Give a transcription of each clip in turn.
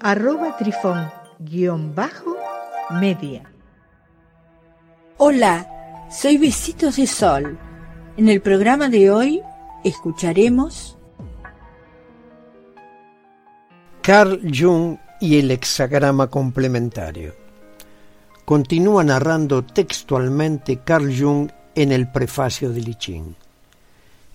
arroba trifón-media. Hola, soy Besitos de Sol. En el programa de hoy escucharemos Carl Jung y el hexagrama complementario. Continúa narrando textualmente Carl Jung en el prefacio de Lichín.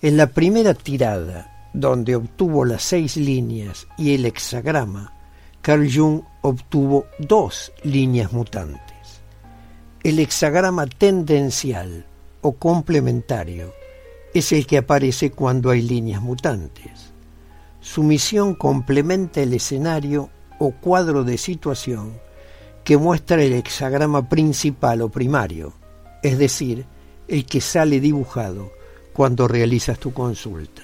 En la primera tirada, donde obtuvo las seis líneas y el hexagrama, Carl Jung obtuvo dos líneas mutantes. El hexagrama tendencial o complementario es el que aparece cuando hay líneas mutantes. Su misión complementa el escenario o cuadro de situación que muestra el hexagrama principal o primario, es decir, el que sale dibujado cuando realizas tu consulta.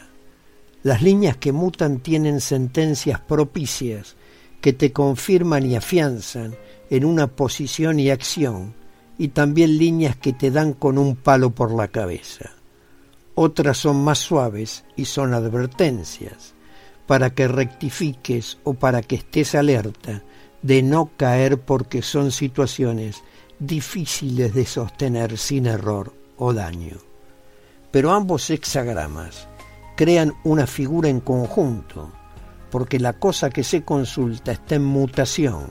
Las líneas que mutan tienen sentencias propicias que te confirman y afianzan en una posición y acción, y también líneas que te dan con un palo por la cabeza. Otras son más suaves y son advertencias, para que rectifiques o para que estés alerta de no caer porque son situaciones difíciles de sostener sin error o daño. Pero ambos hexagramas crean una figura en conjunto, porque la cosa que se consulta está en mutación,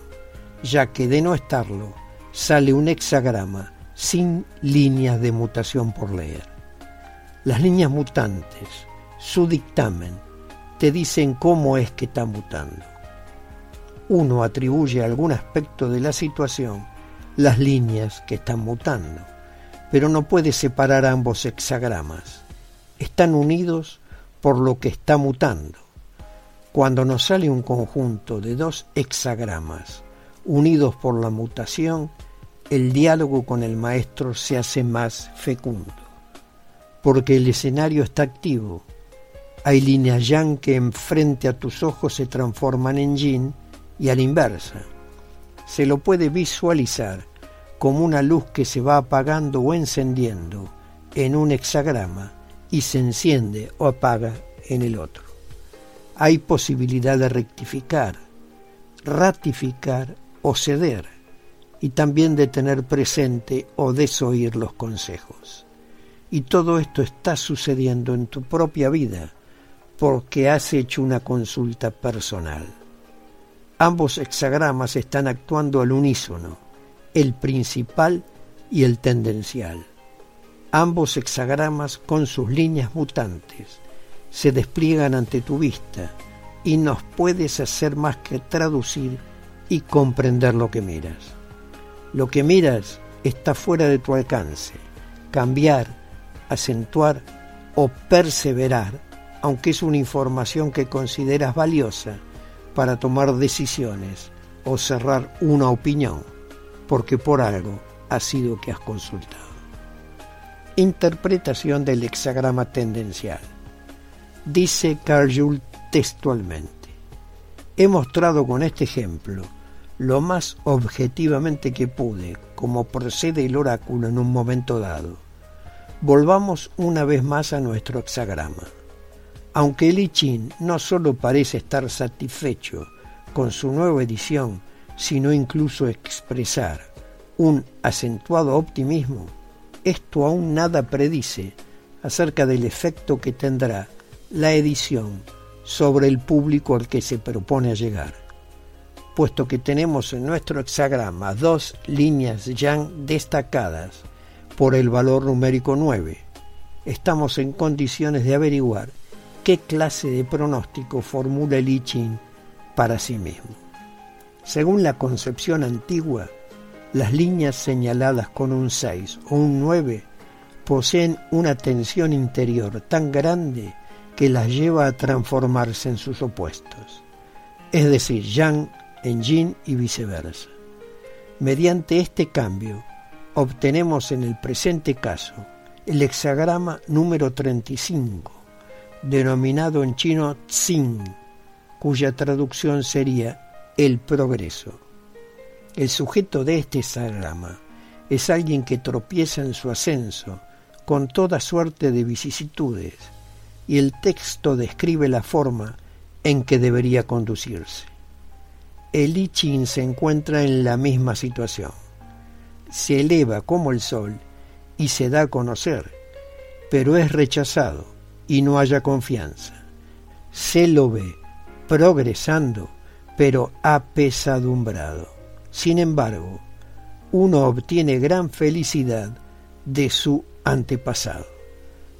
ya que de no estarlo sale un hexagrama sin líneas de mutación por leer. Las líneas mutantes, su dictamen, te dicen cómo es que está mutando. Uno atribuye a algún aspecto de la situación las líneas que están mutando, pero no puede separar ambos hexagramas. Están unidos por lo que está mutando. Cuando nos sale un conjunto de dos hexagramas unidos por la mutación, el diálogo con el maestro se hace más fecundo, porque el escenario está activo. Hay líneas yang que enfrente a tus ojos se transforman en yin y a la inversa. Se lo puede visualizar como una luz que se va apagando o encendiendo en un hexagrama y se enciende o apaga en el otro hay posibilidad de rectificar, ratificar o ceder, y también de tener presente o desoír los consejos. Y todo esto está sucediendo en tu propia vida porque has hecho una consulta personal. Ambos hexagramas están actuando al unísono, el principal y el tendencial. Ambos hexagramas con sus líneas mutantes se despliegan ante tu vista y no puedes hacer más que traducir y comprender lo que miras. Lo que miras está fuera de tu alcance. Cambiar, acentuar o perseverar, aunque es una información que consideras valiosa para tomar decisiones o cerrar una opinión, porque por algo ha sido que has consultado. Interpretación del hexagrama tendencial. Dice Carl Jung textualmente, he mostrado con este ejemplo lo más objetivamente que pude, como procede el oráculo en un momento dado. Volvamos una vez más a nuestro hexagrama. Aunque el I Ching no solo parece estar satisfecho con su nueva edición, sino incluso expresar un acentuado optimismo, esto aún nada predice acerca del efecto que tendrá la edición sobre el público al que se propone llegar, puesto que tenemos en nuestro hexagrama dos líneas ya destacadas por el valor numérico 9. Estamos en condiciones de averiguar qué clase de pronóstico formula el I Ching para sí mismo. Según la concepción antigua, las líneas señaladas con un 6 o un 9 poseen una tensión interior tan grande que las lleva a transformarse en sus opuestos. Es decir, yang en yin y viceversa. Mediante este cambio, obtenemos en el presente caso el hexagrama número 35, denominado en chino Tsing, cuya traducción sería el progreso. El sujeto de este hexagrama es alguien que tropieza en su ascenso con toda suerte de vicisitudes, y el texto describe la forma en que debería conducirse. El I Ching se encuentra en la misma situación. Se eleva como el sol y se da a conocer, pero es rechazado y no haya confianza. Se lo ve progresando, pero apesadumbrado. Sin embargo, uno obtiene gran felicidad de su antepasado.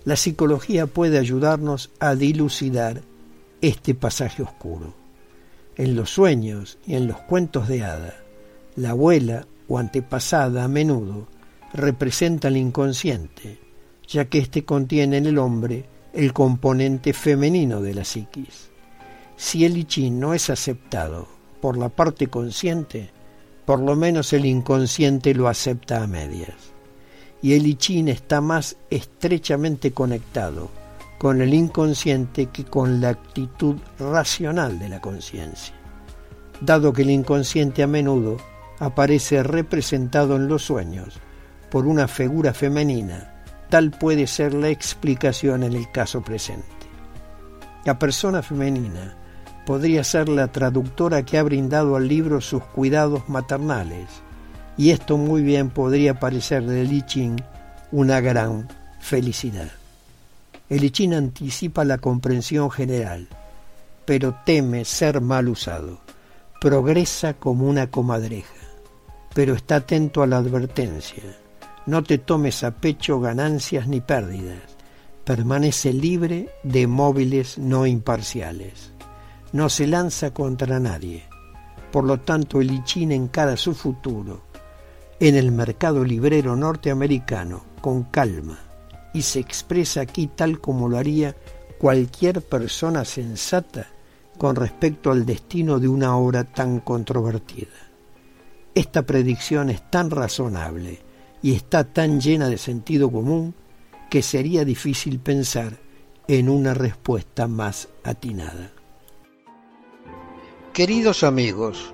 La psicología puede ayudarnos a dilucidar este pasaje oscuro. En los sueños y en los cuentos de hada, la abuela o antepasada a menudo representa el inconsciente, ya que éste contiene en el hombre el componente femenino de la psiquis. Si el I no es aceptado por la parte consciente, por lo menos el inconsciente lo acepta a medias. Y el I está más estrechamente conectado con el inconsciente que con la actitud racional de la conciencia, dado que el inconsciente a menudo aparece representado en los sueños por una figura femenina, tal puede ser la explicación en el caso presente. La persona femenina podría ser la traductora que ha brindado al libro sus cuidados maternales, y esto muy bien podría parecer de Li una gran felicidad. El I anticipa la comprensión general, pero teme ser mal usado. Progresa como una comadreja, pero está atento a la advertencia. No te tomes a pecho ganancias ni pérdidas. Permanece libre de móviles no imparciales no se lanza contra nadie. Por lo tanto, el en encara su futuro en el mercado librero norteamericano con calma y se expresa aquí tal como lo haría cualquier persona sensata con respecto al destino de una obra tan controvertida. Esta predicción es tan razonable y está tan llena de sentido común que sería difícil pensar en una respuesta más atinada. Queridos amigos,